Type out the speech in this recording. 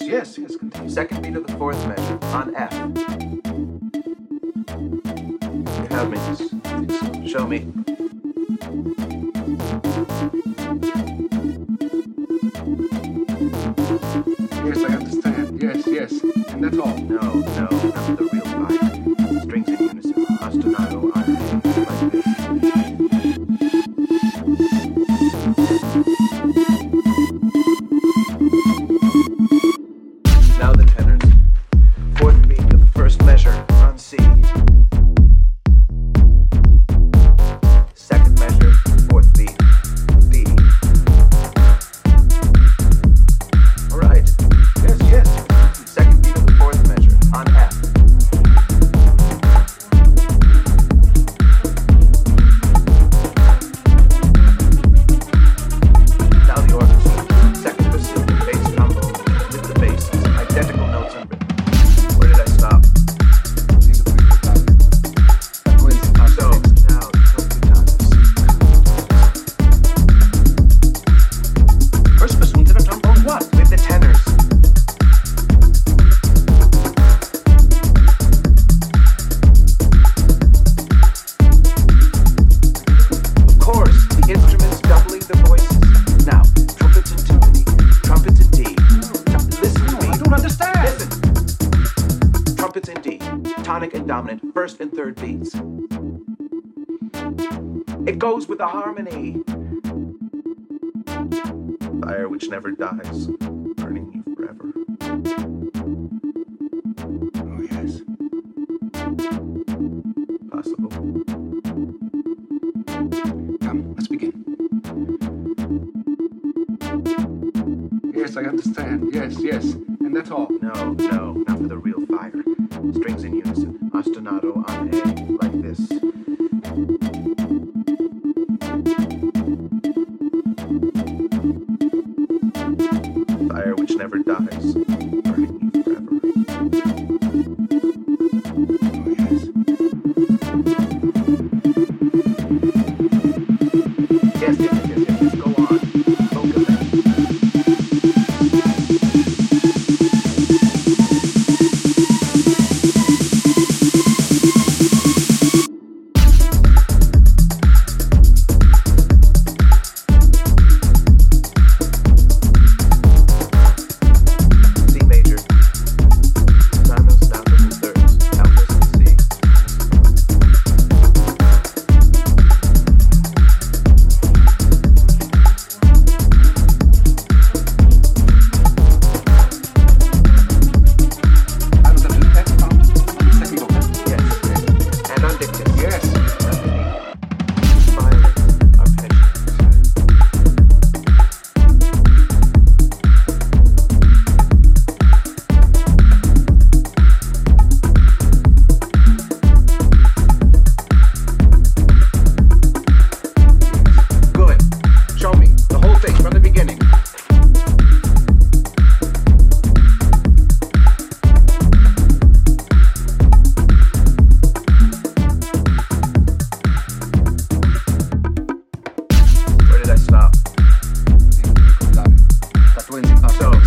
yes, yes, yes. Continue. Second beat of the fourth measure on F. You have me. Show me. tonic and dominant, first and third beats. It goes with the harmony. Fire which never dies. I understand. Yes, yes. And that's all. No, no, not for the real fire. Strings in unison, ostinato on So